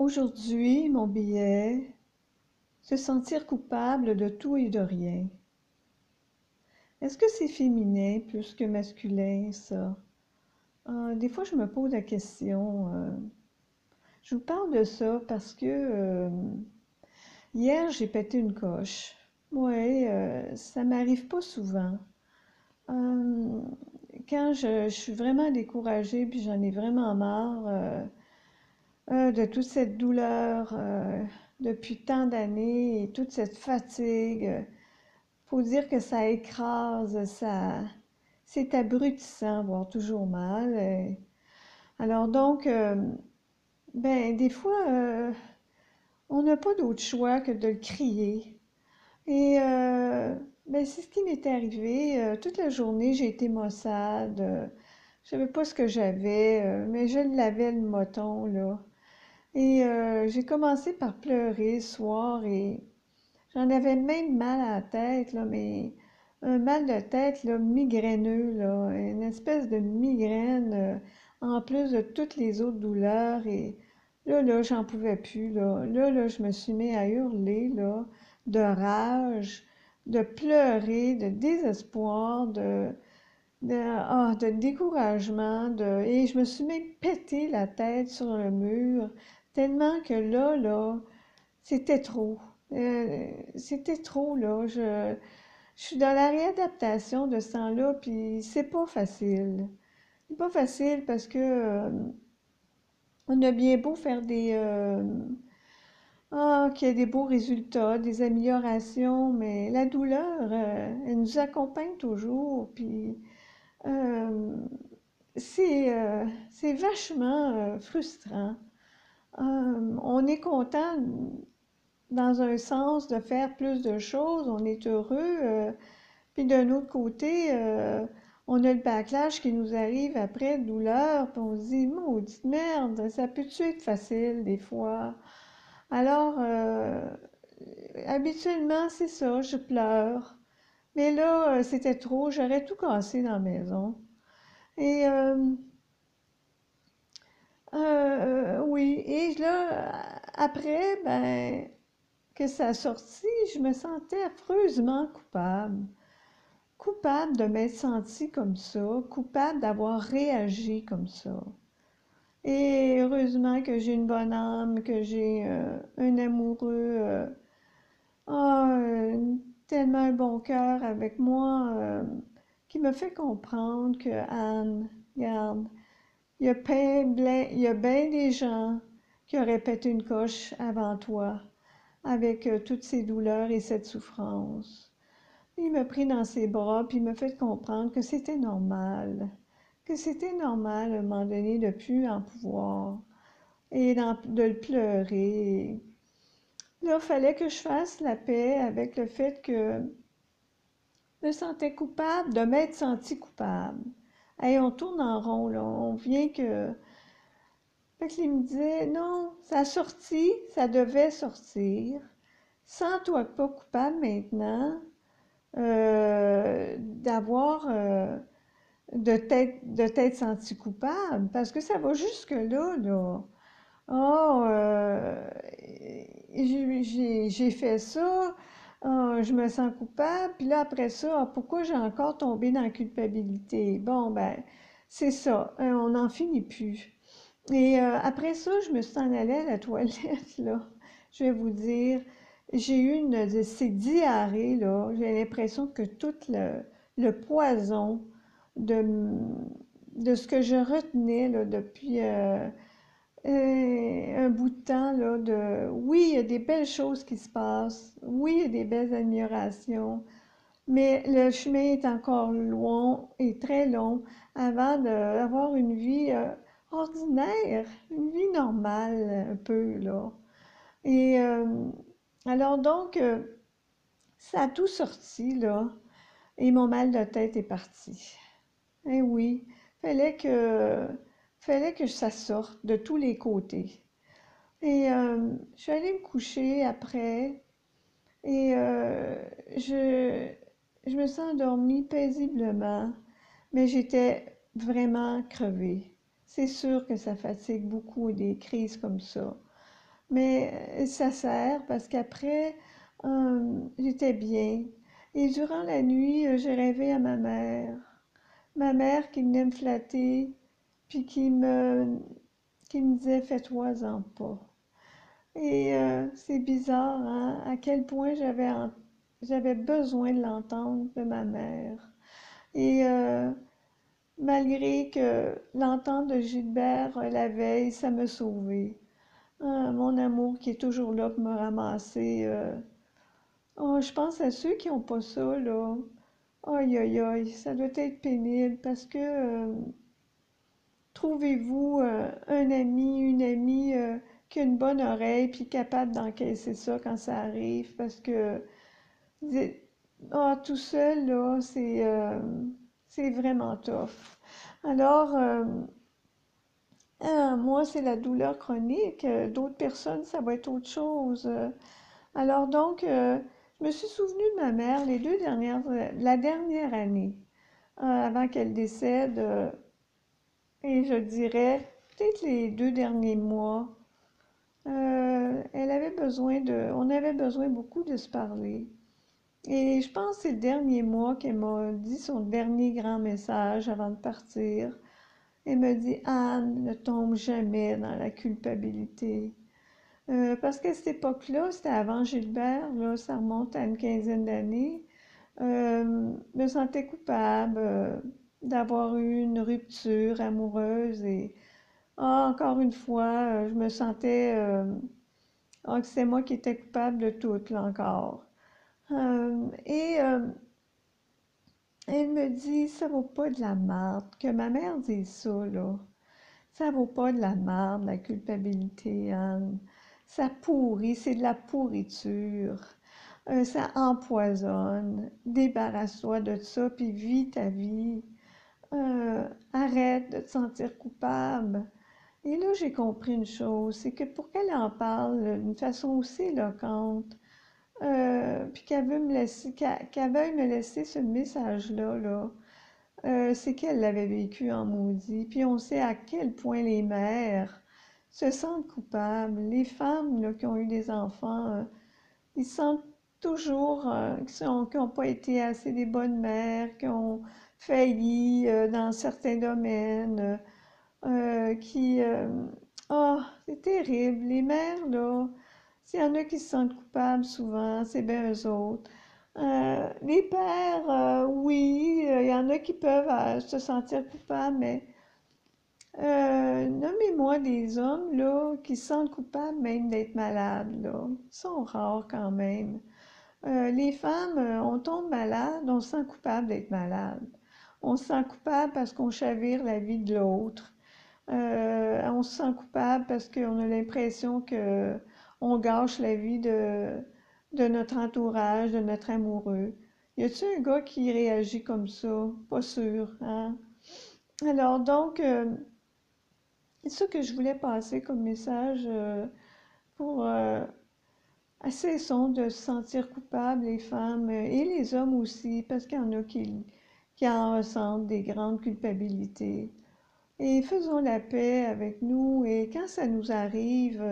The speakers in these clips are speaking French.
Aujourd'hui, mon billet, se sentir coupable de tout et de rien. Est-ce que c'est féminin plus que masculin, ça? Ah, des fois, je me pose la question. euh, je vous parle de ça parce que euh, hier, j'ai pété une coche. Euh, ça m'arrive pas souvent. Euh, quand je, je suis vraiment découragée, puis j'en ai vraiment marre euh, de toute cette douleur euh, depuis tant d'années et toute cette fatigue, euh, faut dire que ça écrase, ça, c'est abrutissant, voire toujours mal. alors donc, ben des fois, on n'a pas d'autre choix que de le crier. Et ben, c'est ce qui m'est arrivé. Toute la journée, j'ai été maussade. Je savais pas ce que j'avais, mais je l'avais le moton, là. Et euh, j'ai commencé par pleurer ce soir et j'en avais même mal à la tête, là, mais un mal de tête, là, migraineux, là, une espèce de migraine, euh, en plus de toutes les autres douleurs. Et là, là, j'en pouvais plus, là. Là, là, je me suis mis à hurler, là, de rage, de pleurer, de désespoir, de, de, ah, de découragement, de, et je me suis même pété la tête sur le mur, tellement que là, là, c'était trop. Euh, c'était trop, là. Je, je suis dans la réadaptation de ce temps-là, puis c'est pas facile. C'est pas facile parce que euh, on a bien beau faire des, euh, ah, qu'il y ait des beaux résultats, des améliorations, mais la douleur, elle nous accompagne toujours, puis c'est vachement frustrant. Euh, on est content dans un sens de faire plus de choses, on est heureux, euh, puis d'un autre côté, euh, on a le backlash qui nous arrive après, douleur, puis on se dit, maudite merde, ça peut-tu être facile des fois? Alors, habituellement, c'est ça, je pleure. Mais là, c'était trop, j'aurais tout cassé dans la maison. Et euh, euh, oui, et là, après, ben, que ça a sorti, je me sentais affreusement coupable. Coupable de m'être sentie comme ça, coupable d'avoir réagi comme ça. Et heureusement que j'ai une bonne âme, que j'ai euh, un amoureux, euh, ah, tellement un bon cœur avec moi, euh, qui me fait comprendre que Anne, regarde, il y a bien, des gens qui auraient pété une coche avant toi, avec euh, toutes ces douleurs et cette souffrance. Il m'a pris dans ses bras, puis il m'a fait comprendre que c'était normal, que c'était normal à un moment donné de plus en pouvoir et de le pleurer. Là, il fallait que je fasse la paix avec le fait que je me sentais coupable de m'être sentie coupable. Hey, on tourne en rond, là. On vient que... Fait qu'il me disait, non, ça a sorti, ça devait sortir. Sens-toi pas coupable maintenant euh, d'avoir... euh, de t'être senti coupable, parce que ça va jusque-là, là. Oh, j'ai fait ça, ah, je me sens coupable, puis là, après ça, ah, pourquoi j'ai encore tombé dans la culpabilité? Bon, ben, c'est ça, hein, on n'en finit plus. Et euh, après ça, je me suis en allée à la toilette, là. Je vais vous dire, j'ai eu une de ces diarrhées, là. J'ai l'impression que tout le, le poison de, de ce que je retenais, là, depuis euh, un bout de temps, là, de oui, il y a des belles choses qui se passent, oui, il y a des belles améliorations, mais le chemin est encore long et très long avant d'avoir une vie euh, ordinaire, une vie normale, un peu, là. Et euh, alors donc, ça a tout sorti, là, et mon mal de tête est parti. Eh oui, fallait que, fallait que ça sorte de tous les côtés. Et euh, je suis allée me coucher après et euh, je, je me suis endormie paisiblement, mais j'étais vraiment crevée. C'est sûr que ça fatigue beaucoup des crises comme ça. mais ça sert parce qu'après, j'étais bien. Et durant la nuit, j'ai rêvé à ma mère. Ma mère qui venait me flatter, puis qui me, qui me disait Fais-toi-en pas. Et c'est bizarre, hein, à quel point j'avais, j'avais besoin de l'entendre de ma mère. Et malgré que l'entente de Gilbert la veille, ça me sauvait. Ah, mon amour qui est toujours là pour me ramasser. Oh, je pense à ceux qui n'ont pas ça, là. Aïe, aïe, aïe, ça doit être pénible parce que euh, trouvez-vous euh, un ami, une amie euh, qui a une bonne oreille puis capable d'encaisser ça quand ça arrive? Parce que oh, tout seul, là, c'est c'est vraiment tough. Alors, moi, c'est la douleur chronique. D'autres personnes, ça va être autre chose. Alors donc, je me suis souvenue de ma mère les deux dernières, la dernière année, euh, avant qu'elle décède, euh, et je dirais peut-être les deux derniers mois. Euh, elle avait besoin de, on avait besoin beaucoup de se parler. Et je pense que c'est le dernier mois qu'elle m'a dit son dernier grand message avant de partir. Elle me dit Anne, ne tombe jamais dans la culpabilité. Euh, parce qu'à cette époque-là, c'était avant Gilbert, là, ça remonte à une quinzaine d'années. Euh, me sentais coupable d'avoir eu une rupture amoureuse et ah, encore une fois, je me sentais ah, que c'est moi qui étais coupable de tout, là encore. et elle me dit, ça vaut pas de la merde, que ma mère dit ça, là. Ça vaut pas de la merde, la culpabilité, Anne ça pourrit, c'est de la pourriture. Euh, ça empoisonne. Débarrasse-toi de ça, puis vis ta vie. Euh, arrête de te sentir coupable. Et là, j'ai compris une chose, c'est que pour qu'elle en parle d'une façon aussi éloquente, euh, puis qu'elle veut me laisser, veuille me laisser ce message-là, là, c'est qu'elle l'avait vécu en maudit. Puis on sait à quel point les mères se sentent coupables. Les femmes qui ont eu des enfants, euh, ils sentent toujours euh, qu'ils n'ont pas été assez des bonnes mères, qui ont failli euh, dans certains domaines, qui... oh, c'est terrible. Les mères, là, s'il y en a qui se sentent coupables souvent, c'est bien eux autres. les pères, oui, il y en a qui peuvent se sentir coupables, mais euh, nommez-moi des hommes là, qui se sentent coupables même d'être malades. Là. Ils sont rares quand même. Euh, les femmes, euh, on tombe malade, on se sent coupable d'être malade. On se sent coupable parce qu'on chavire la vie de l'autre. on se sent coupable parce qu'on a l'impression qu'on gâche la vie de, notre entourage, de notre amoureux. Y a-t-il un gars qui réagit comme ça? Pas sûr, hein? Alors, donc, c'est ça que je voulais passer comme message euh, pour euh, cessons de se sentir coupables, les femmes euh, et les hommes aussi, parce qu'il y en a qui, qui en ressentent des grandes culpabilités. Et faisons la paix avec nous et quand ça nous arrive,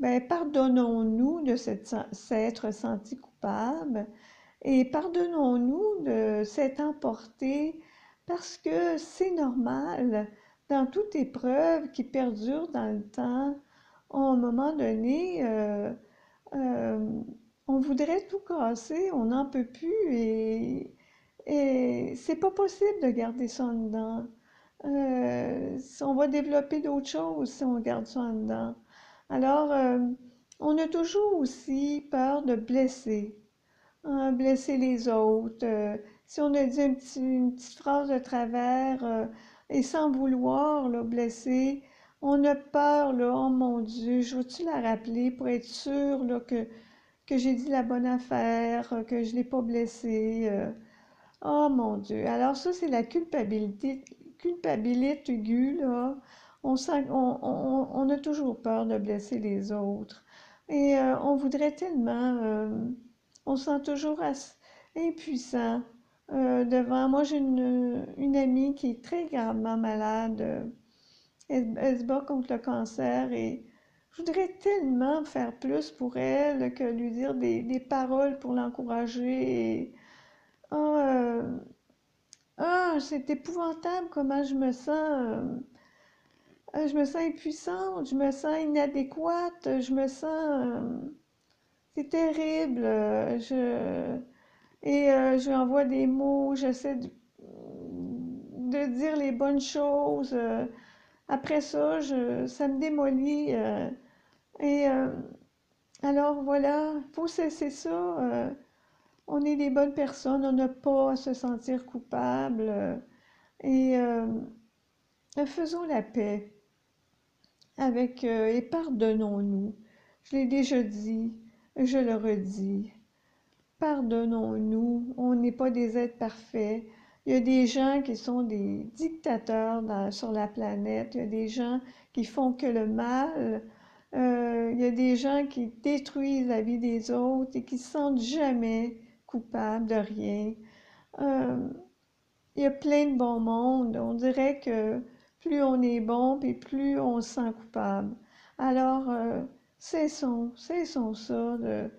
ben, pardonnons-nous de s'être senti coupable et pardonnons-nous de s'être emporté parce que c'est normal dans toute épreuve qui perdure dans le temps, à un moment donné, euh, euh, on voudrait tout casser, on n'en peut plus et, et c'est pas possible de garder ça dedans. Euh, on va développer d'autres choses si on garde ça dedans. Alors, on a toujours aussi peur de blesser, hein, blesser les autres. si on a dit une petite phrase de travers, et sans vouloir le blesser, on a peur, là, oh mon Dieu, je veux-tu la rappeler pour être sûr là, que, que j'ai dit la bonne affaire, que je ne l'ai pas blessé. Oh mon Dieu. Alors ça, c'est la culpabilité, culpabilité aiguë, là. On, sent, on, a toujours peur de blesser les autres. Et euh, on voudrait tellement, euh, on se sent toujours impuissant euh, devant moi, j'ai une, amie qui est très gravement malade. Elle, se bat contre le cancer et je voudrais tellement faire plus pour elle que lui dire des paroles pour l'encourager. Ah, c'est épouvantable comment je me sens. euh, euh, je me sens impuissante, je me sens inadéquate, je me sens... c'est terrible. et je lui envoie des mots, j'essaie de, de dire les bonnes choses. après ça, je, ça me démolit. et alors voilà, faut cesser ça. On est des bonnes personnes, on n'a pas à se sentir coupable. et euh, faisons la paix avec euh, et pardonnons-nous. Je l'ai déjà dit, je le redis. Pardonnons-nous, on n'est pas des êtres parfaits. Il y a des gens qui sont des dictateurs sur la planète, il y a des gens qui font que le mal, Euh, il y a des gens qui détruisent la vie des autres et qui se sentent jamais coupables de rien. Euh, il y a plein de bon monde. On dirait que plus on est bon, puis plus on se sent coupable. Alors, euh, cessons, cessons ça de,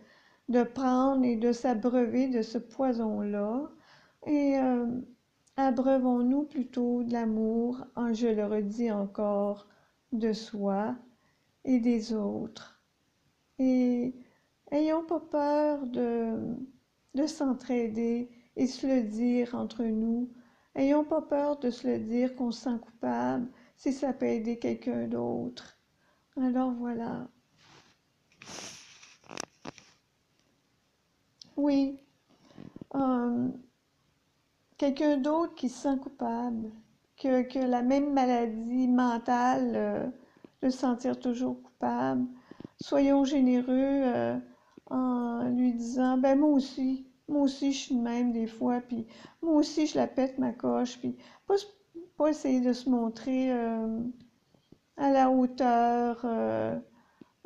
de prendre et de s'abreuver de ce poison-là. Et euh, abreuvons-nous plutôt de l'amour, en, je le redis encore, de soi et des autres. Et ayons pas peur de, de s'entraider et se le dire entre nous. Ayons pas peur de se le dire qu'on se sent coupable si ça peut aider quelqu'un d'autre. Alors voilà. Oui, euh, quelqu'un d'autre qui se sent coupable, que, que la même maladie mentale, euh, de se sentir toujours coupable. Soyons généreux euh, en lui disant, ben moi aussi, moi aussi je suis même des fois, puis moi aussi je la pète ma coche, puis pas, pas essayer de se montrer euh, à la hauteur. euh,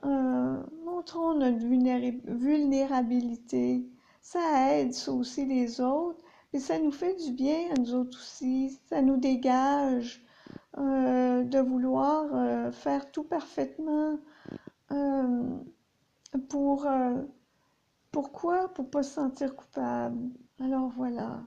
euh, montrons notre vulnéra- vulnérabilité. Ça aide ça aussi les autres, et ça nous fait du bien à nous autres aussi. Ça nous dégage de vouloir faire tout parfaitement. Pour euh, pourquoi? Pour pas se sentir coupable. Alors voilà.